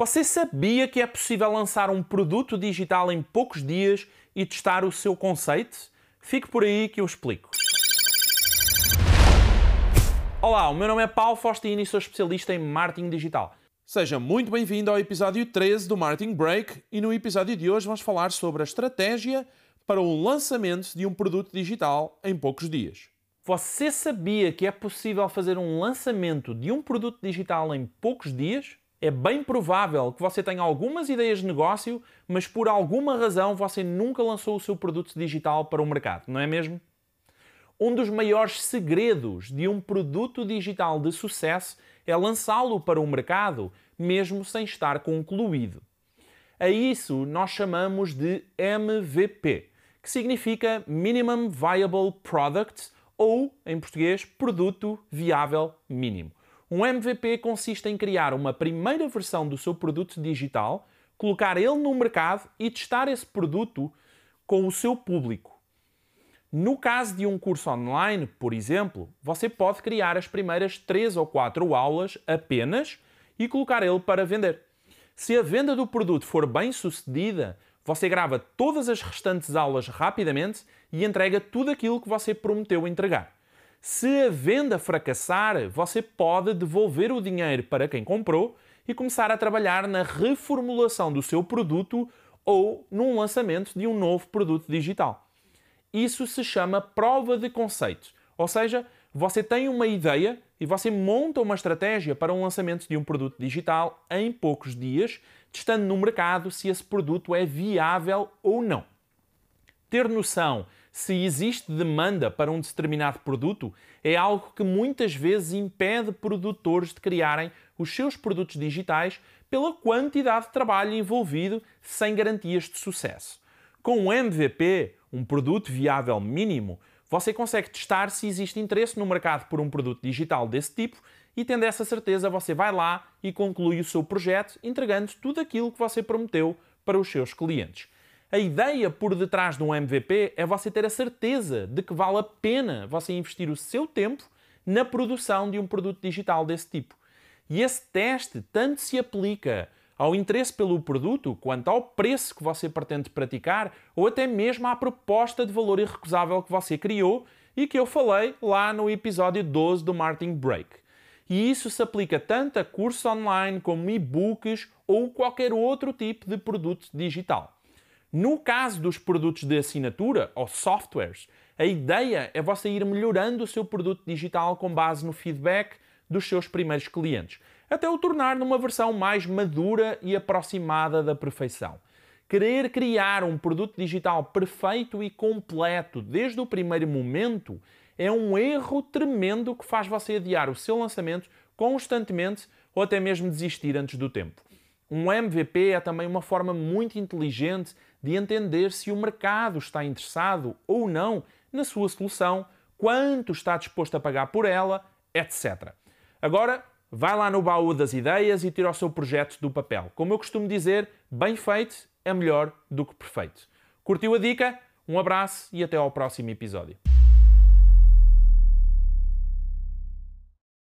Você sabia que é possível lançar um produto digital em poucos dias e testar o seu conceito? Fique por aí que eu explico. Olá, o meu nome é Paulo Faustino e sou especialista em marketing digital. Seja muito bem-vindo ao episódio 13 do Marketing Break e no episódio de hoje vamos falar sobre a estratégia para o lançamento de um produto digital em poucos dias. Você sabia que é possível fazer um lançamento de um produto digital em poucos dias? É bem provável que você tenha algumas ideias de negócio, mas por alguma razão você nunca lançou o seu produto digital para o mercado, não é mesmo? Um dos maiores segredos de um produto digital de sucesso é lançá-lo para o mercado, mesmo sem estar concluído. A isso nós chamamos de MVP, que significa Minimum Viable Product ou, em português, Produto Viável Mínimo. Um MVP consiste em criar uma primeira versão do seu produto digital, colocar ele no mercado e testar esse produto com o seu público. No caso de um curso online, por exemplo, você pode criar as primeiras 3 ou 4 aulas apenas e colocar ele para vender. Se a venda do produto for bem sucedida, você grava todas as restantes aulas rapidamente e entrega tudo aquilo que você prometeu entregar. Se a venda fracassar, você pode devolver o dinheiro para quem comprou e começar a trabalhar na reformulação do seu produto ou num lançamento de um novo produto digital. Isso se chama prova de conceito, ou seja, você tem uma ideia e você monta uma estratégia para o lançamento de um produto digital em poucos dias, testando no mercado se esse produto é viável ou não. Ter noção se existe demanda para um determinado produto é algo que muitas vezes impede produtores de criarem os seus produtos digitais pela quantidade de trabalho envolvido sem garantias de sucesso. Com um MVP, um produto viável mínimo, você consegue testar se existe interesse no mercado por um produto digital desse tipo e, tendo essa certeza, você vai lá e conclui o seu projeto entregando tudo aquilo que você prometeu para os seus clientes. A ideia por detrás de um MVP é você ter a certeza de que vale a pena você investir o seu tempo na produção de um produto digital desse tipo. E esse teste tanto se aplica ao interesse pelo produto, quanto ao preço que você pretende praticar, ou até mesmo à proposta de valor irrecusável que você criou e que eu falei lá no episódio 12 do Marketing Break. E isso se aplica tanto a cursos online como e-books ou qualquer outro tipo de produto digital. No caso dos produtos de assinatura ou softwares, a ideia é você ir melhorando o seu produto digital com base no feedback dos seus primeiros clientes, até o tornar numa versão mais madura e aproximada da perfeição. Querer criar um produto digital perfeito e completo desde o primeiro momento é um erro tremendo que faz você adiar o seu lançamento constantemente ou até mesmo desistir antes do tempo. Um MVP é também uma forma muito inteligente de entender se o mercado está interessado ou não na sua solução, quanto está disposto a pagar por ela, etc. Agora, vai lá no baú das ideias e tira o seu projeto do papel. Como eu costumo dizer, bem feito é melhor do que perfeito. Curtiu a dica? Um abraço e até ao próximo episódio.